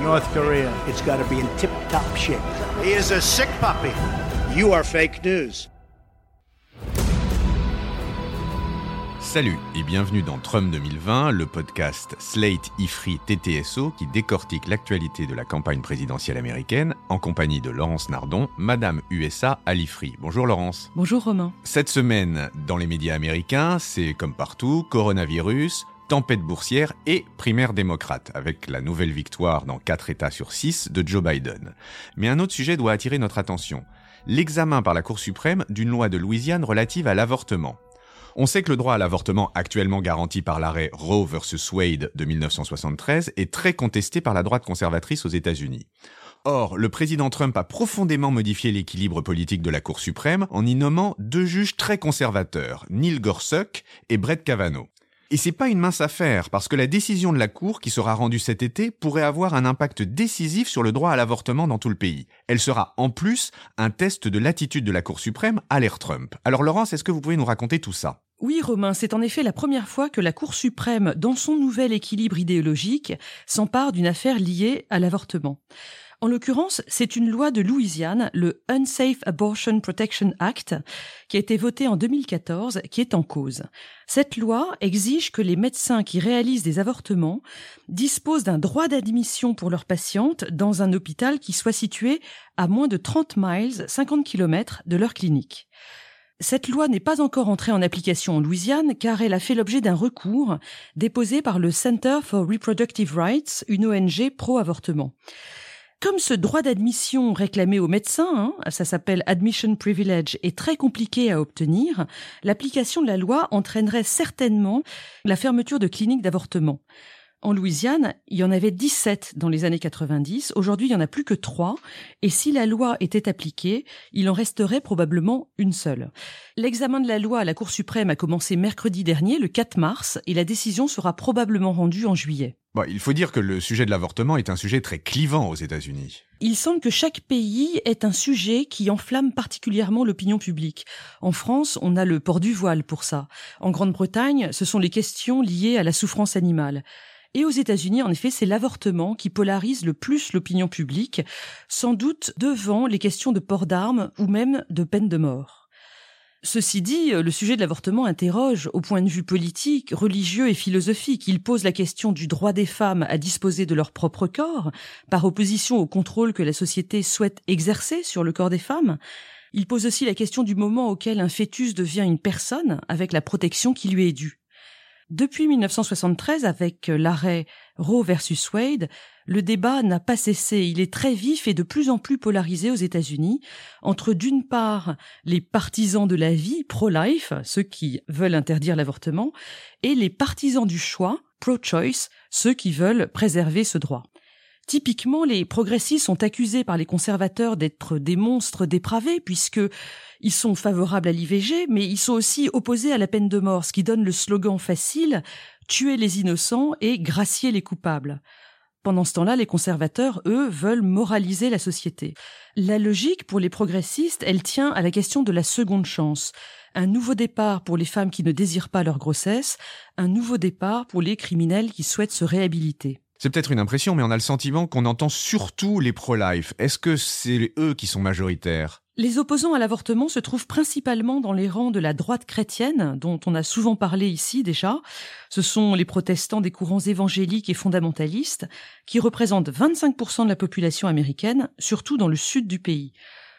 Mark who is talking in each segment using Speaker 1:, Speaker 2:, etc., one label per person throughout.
Speaker 1: North Korea.
Speaker 2: It's got to be in tip top shape.
Speaker 3: He is a sick puppy. You are fake news.
Speaker 4: Salut et bienvenue dans Trump 2020, le podcast Slate Ifri TTSO qui décortique l'actualité de la campagne présidentielle américaine en compagnie de Laurence Nardon, Madame USA à l'Ifri. Bonjour Laurence.
Speaker 5: Bonjour Romain.
Speaker 4: Cette semaine, dans les médias américains, c'est comme partout, coronavirus, tempête boursière et primaire démocrate, avec la nouvelle victoire dans 4 États sur 6 de Joe Biden. Mais un autre sujet doit attirer notre attention. L'examen par la Cour suprême d'une loi de Louisiane relative à l'avortement. On sait que le droit à l'avortement actuellement garanti par l'arrêt Roe vs Wade de 1973 est très contesté par la droite conservatrice aux États-Unis. Or, le président Trump a profondément modifié l'équilibre politique de la Cour suprême en y nommant deux juges très conservateurs, Neil Gorsuch et Brett Kavanaugh. Et c'est pas une mince affaire, parce que la décision de la Cour, qui sera rendue cet été, pourrait avoir un impact décisif sur le droit à l'avortement dans tout le pays. Elle sera en plus un test de l'attitude de la Cour suprême à l'ère Trump. Alors Laurence, est-ce que vous pouvez nous raconter tout ça?
Speaker 5: Oui Romain, c'est en effet la première fois que la Cour suprême, dans son nouvel équilibre idéologique, s'empare d'une affaire liée à l'avortement. En l'occurrence, c'est une loi de Louisiane, le Unsafe Abortion Protection Act, qui a été votée en 2014, qui est en cause. Cette loi exige que les médecins qui réalisent des avortements disposent d'un droit d'admission pour leurs patientes dans un hôpital qui soit situé à moins de 30 miles, 50 km de leur clinique. Cette loi n'est pas encore entrée en application en Louisiane car elle a fait l'objet d'un recours déposé par le Center for Reproductive Rights, une ONG pro-avortement. Comme ce droit d'admission réclamé aux médecins, hein, ça s'appelle admission privilege, est très compliqué à obtenir, l'application de la loi entraînerait certainement la fermeture de cliniques d'avortement. En Louisiane, il y en avait 17 dans les années 90. Aujourd'hui, il n'y en a plus que 3. Et si la loi était appliquée, il en resterait probablement une seule. L'examen de la loi à la Cour suprême a commencé mercredi dernier, le 4 mars, et la décision sera probablement rendue en juillet.
Speaker 4: Il faut dire que le sujet de l'avortement est un sujet très clivant aux États-Unis.
Speaker 5: Il semble que chaque pays est un sujet qui enflamme particulièrement l'opinion publique. En France, on a le port du voile pour ça. En Grande-Bretagne, ce sont les questions liées à la souffrance animale. Et aux États-Unis, en effet, c'est l'avortement qui polarise le plus l'opinion publique, sans doute devant les questions de port d'armes ou même de peine de mort. Ceci dit, le sujet de l'avortement interroge au point de vue politique, religieux et philosophique. Il pose la question du droit des femmes à disposer de leur propre corps, par opposition au contrôle que la société souhaite exercer sur le corps des femmes. Il pose aussi la question du moment auquel un fœtus devient une personne avec la protection qui lui est due. Depuis 1973, avec l'arrêt Roe versus Wade, le débat n'a pas cessé. Il est très vif et de plus en plus polarisé aux États-Unis entre d'une part les partisans de la vie, pro-life, ceux qui veulent interdire l'avortement, et les partisans du choix, pro-choice, ceux qui veulent préserver ce droit. Typiquement, les progressistes sont accusés par les conservateurs d'être des monstres dépravés puisque ils sont favorables à l'IVG, mais ils sont aussi opposés à la peine de mort, ce qui donne le slogan facile tuer les innocents et gracier les coupables. Pendant ce temps-là, les conservateurs, eux, veulent moraliser la société. La logique pour les progressistes, elle tient à la question de la seconde chance. Un nouveau départ pour les femmes qui ne désirent pas leur grossesse, un nouveau départ pour les criminels qui souhaitent se réhabiliter.
Speaker 4: C'est peut-être une impression, mais on a le sentiment qu'on entend surtout les pro-life. Est-ce que c'est eux qui sont majoritaires?
Speaker 5: Les opposants à l'avortement se trouvent principalement dans les rangs de la droite chrétienne, dont on a souvent parlé ici déjà. Ce sont les protestants des courants évangéliques et fondamentalistes, qui représentent 25% de la population américaine, surtout dans le sud du pays.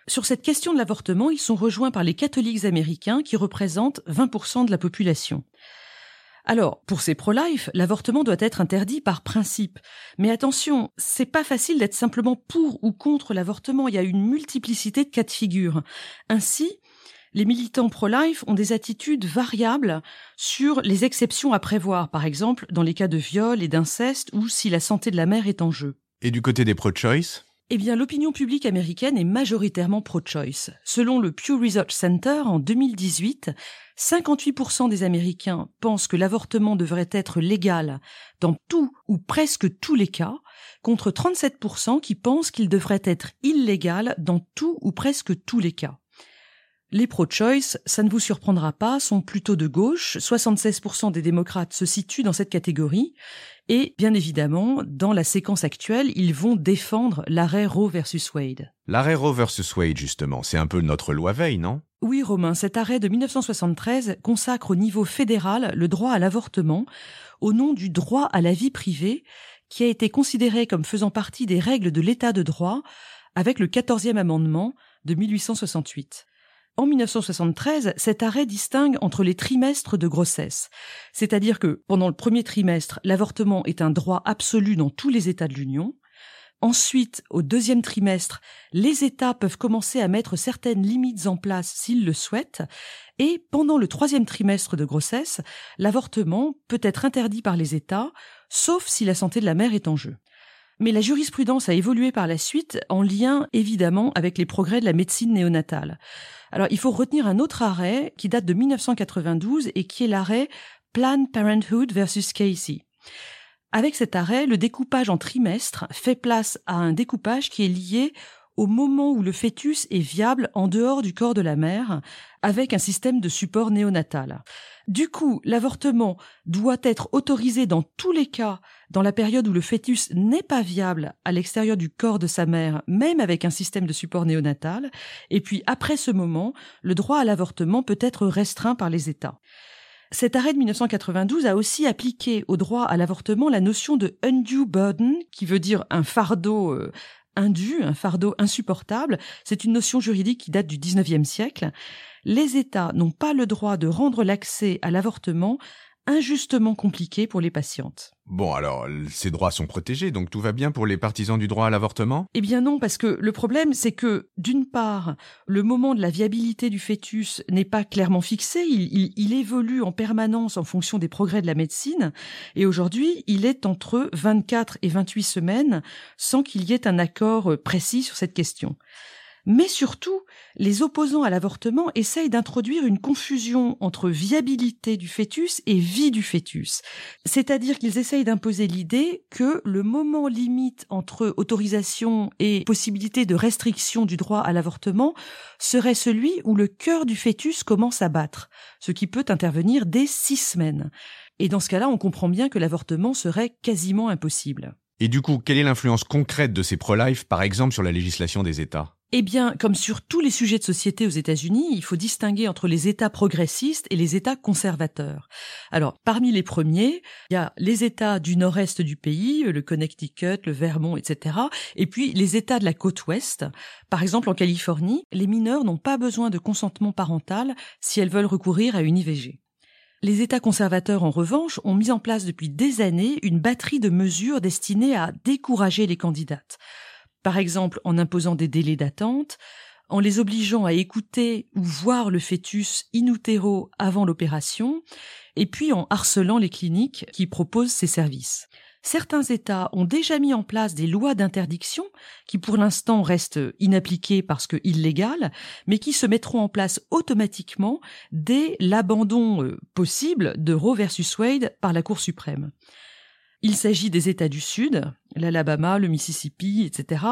Speaker 5: Sur cette question de l'avortement, ils sont rejoints par les catholiques américains, qui représentent 20% de la population. Alors, pour ces pro-life, l'avortement doit être interdit par principe. Mais attention, c'est pas facile d'être simplement pour ou contre l'avortement. Il y a une multiplicité de cas de figure. Ainsi, les militants pro-life ont des attitudes variables sur les exceptions à prévoir, par exemple dans les cas de viol et d'inceste ou si la santé de la mère est en jeu.
Speaker 4: Et du côté des pro-choice?
Speaker 5: Eh bien, l'opinion publique américaine est majoritairement pro-choice. Selon le Pew Research Center, en 2018, 58% des Américains pensent que l'avortement devrait être légal dans tout ou presque tous les cas, contre 37% qui pensent qu'il devrait être illégal dans tout ou presque tous les cas. Les pro-choice, ça ne vous surprendra pas, sont plutôt de gauche. 76% des démocrates se situent dans cette catégorie. Et bien évidemment, dans la séquence actuelle, ils vont défendre l'arrêt Roe versus Wade.
Speaker 4: L'arrêt Roe versus Wade, justement, c'est un peu notre loi Veil, non?
Speaker 5: Oui, Romain, cet arrêt de 1973 consacre au niveau fédéral le droit à l'avortement au nom du droit à la vie privée, qui a été considéré comme faisant partie des règles de l'état de droit avec le 14e amendement de 1868. En 1973, cet arrêt distingue entre les trimestres de grossesse, c'est-à-dire que pendant le premier trimestre, l'avortement est un droit absolu dans tous les États de l'Union. Ensuite, au deuxième trimestre, les États peuvent commencer à mettre certaines limites en place s'ils le souhaitent, et pendant le troisième trimestre de grossesse, l'avortement peut être interdit par les États, sauf si la santé de la mère est en jeu. Mais la jurisprudence a évolué par la suite en lien évidemment avec les progrès de la médecine néonatale. Alors il faut retenir un autre arrêt qui date de 1992 et qui est l'arrêt Planned Parenthood versus Casey. Avec cet arrêt, le découpage en trimestres fait place à un découpage qui est lié au moment où le fœtus est viable en dehors du corps de la mère, avec un système de support néonatal. Du coup, l'avortement doit être autorisé dans tous les cas dans la période où le fœtus n'est pas viable à l'extérieur du corps de sa mère, même avec un système de support néonatal, et puis après ce moment, le droit à l'avortement peut être restreint par les États. Cet arrêt de 1992 a aussi appliqué au droit à l'avortement la notion de undue burden, qui veut dire un fardeau euh, indu, un fardeau insupportable. C'est une notion juridique qui date du XIXe siècle. Les États n'ont pas le droit de rendre l'accès à l'avortement injustement compliqué pour les patientes.
Speaker 4: Bon, alors, ces droits sont protégés, donc tout va bien pour les partisans du droit à l'avortement?
Speaker 5: Eh bien non, parce que le problème, c'est que, d'une part, le moment de la viabilité du fœtus n'est pas clairement fixé, il, évolue en permanence en fonction des progrès de la médecine, et aujourd'hui, il est entre 24 et 28 semaines, sans qu'il y ait un accord précis sur cette question. Mais surtout, les opposants à l'avortement essayent d'introduire une confusion entre viabilité du fœtus et vie du fœtus. C'est-à-dire qu'ils essayent d'imposer l'idée que le moment limite entre autorisation et possibilité de restriction du droit à l'avortement serait celui où le cœur du fœtus commence à battre, ce qui peut intervenir dès six semaines. Et dans ce cas-là, on comprend bien que l'avortement serait quasiment impossible.
Speaker 4: Et du coup, quelle est l'influence concrète de ces pro-life, par exemple, sur la législation des États?
Speaker 5: Eh bien, comme sur tous les sujets de société aux États-Unis, il faut distinguer entre les États progressistes et les États conservateurs. Alors, parmi les premiers, il y a les États du nord-est du pays, le Connecticut, le Vermont, etc. Et puis les États de la côte ouest. Par exemple, en Californie, les mineurs n'ont pas besoin de consentement parental si elles veulent recourir à une IVG. Les États conservateurs, en revanche, ont mis en place depuis des années une batterie de mesures destinées à décourager les candidates par exemple en imposant des délais d'attente, en les obligeant à écouter ou voir le fœtus in utero avant l'opération, et puis en harcelant les cliniques qui proposent ces services. Certains États ont déjà mis en place des lois d'interdiction qui pour l'instant restent inappliquées parce que illégales, mais qui se mettront en place automatiquement dès l'abandon euh, possible de Roe versus Wade par la Cour suprême. Il s'agit des États du Sud, l'Alabama, le Mississippi, etc.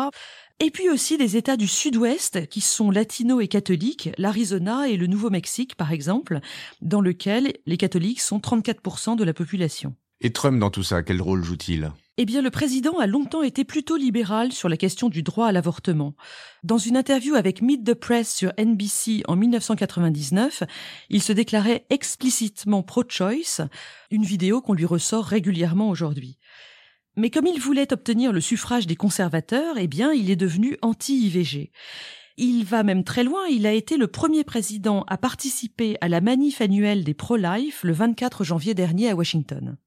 Speaker 5: Et puis aussi des États du Sud-Ouest qui sont latinos et catholiques, l'Arizona et le Nouveau-Mexique par exemple, dans lequel les catholiques sont 34% de la population.
Speaker 4: Et Trump dans tout ça, quel rôle joue-t-il?
Speaker 5: Eh bien, le président a longtemps été plutôt libéral sur la question du droit à l'avortement. Dans une interview avec Meet the Press sur NBC en 1999, il se déclarait explicitement pro-choice, une vidéo qu'on lui ressort régulièrement aujourd'hui. Mais comme il voulait obtenir le suffrage des conservateurs, eh bien, il est devenu anti-IVG. Il va même très loin, il a été le premier président à participer à la manif annuelle des pro-life le 24 janvier dernier à Washington.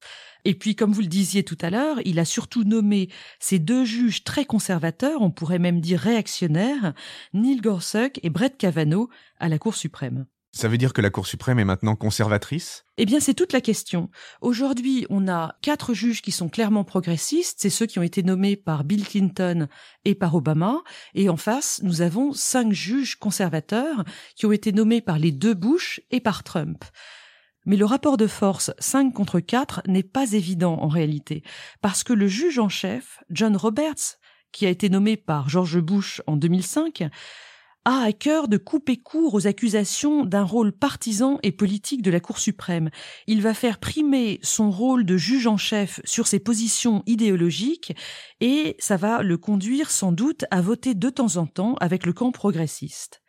Speaker 5: Et puis, comme vous le disiez tout à l'heure, il a surtout nommé ces deux juges très conservateurs, on pourrait même dire réactionnaires, Neil Gorsuch et Brett Kavanaugh, à la Cour suprême.
Speaker 4: Ça veut dire que la Cour suprême est maintenant conservatrice?
Speaker 5: Eh bien, c'est toute la question. Aujourd'hui, on a quatre juges qui sont clairement progressistes, c'est ceux qui ont été nommés par Bill Clinton et par Obama, et en face, nous avons cinq juges conservateurs qui ont été nommés par les deux Bush et par Trump. Mais le rapport de force 5 contre 4 n'est pas évident en réalité, parce que le juge en chef, John Roberts, qui a été nommé par George Bush en 2005, a à cœur de couper court aux accusations d'un rôle partisan et politique de la Cour suprême. Il va faire primer son rôle de juge en chef sur ses positions idéologiques et ça va le conduire sans doute à voter de temps en temps avec le camp progressiste.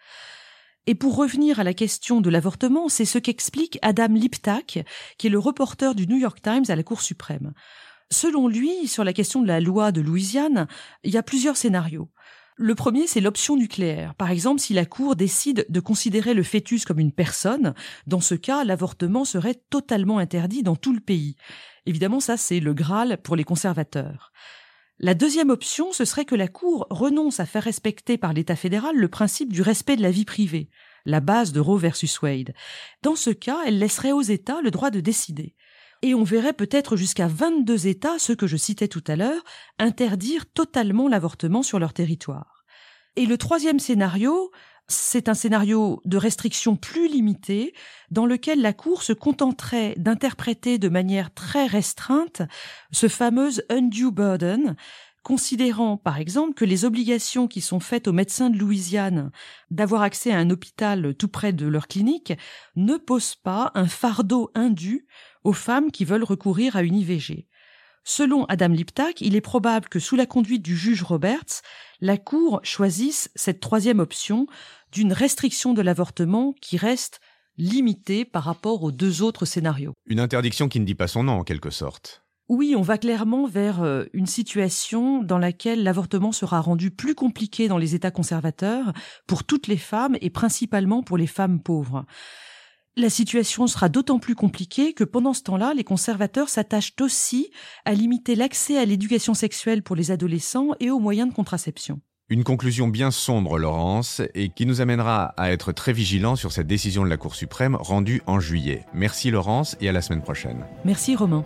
Speaker 5: Et pour revenir à la question de l'avortement, c'est ce qu'explique Adam Liptak, qui est le reporter du New York Times à la Cour suprême. Selon lui, sur la question de la loi de Louisiane, il y a plusieurs scénarios. Le premier, c'est l'option nucléaire. Par exemple, si la Cour décide de considérer le fœtus comme une personne, dans ce cas, l'avortement serait totalement interdit dans tout le pays. Évidemment, ça, c'est le Graal pour les conservateurs. La deuxième option, ce serait que la Cour renonce à faire respecter par l'État fédéral le principe du respect de la vie privée, la base de Roe versus Wade. Dans ce cas, elle laisserait aux États le droit de décider. Et on verrait peut-être jusqu'à 22 États, ceux que je citais tout à l'heure, interdire totalement l'avortement sur leur territoire. Et le troisième scénario, c'est un scénario de restriction plus limitée, dans lequel la Cour se contenterait d'interpréter de manière très restreinte ce fameux undue burden, considérant par exemple que les obligations qui sont faites aux médecins de Louisiane d'avoir accès à un hôpital tout près de leur clinique ne posent pas un fardeau indu aux femmes qui veulent recourir à une IVG. Selon Adam Liptak, il est probable que sous la conduite du juge Roberts, la Cour choisisse cette troisième option d'une restriction de l'avortement qui reste limitée par rapport aux deux autres scénarios.
Speaker 4: Une interdiction qui ne dit pas son nom en quelque sorte.
Speaker 5: Oui, on va clairement vers euh, une situation dans laquelle l'avortement sera rendu plus compliqué dans les États conservateurs pour toutes les femmes et principalement pour les femmes pauvres. La situation sera d'autant plus compliquée que pendant ce temps-là, les conservateurs s'attachent aussi à limiter l'accès à l'éducation sexuelle pour les adolescents et aux moyens de contraception.
Speaker 4: Une conclusion bien sombre, Laurence, et qui nous amènera à être très vigilants sur cette décision de la Cour suprême rendue en juillet. Merci Laurence et à la semaine prochaine.
Speaker 5: Merci Romain.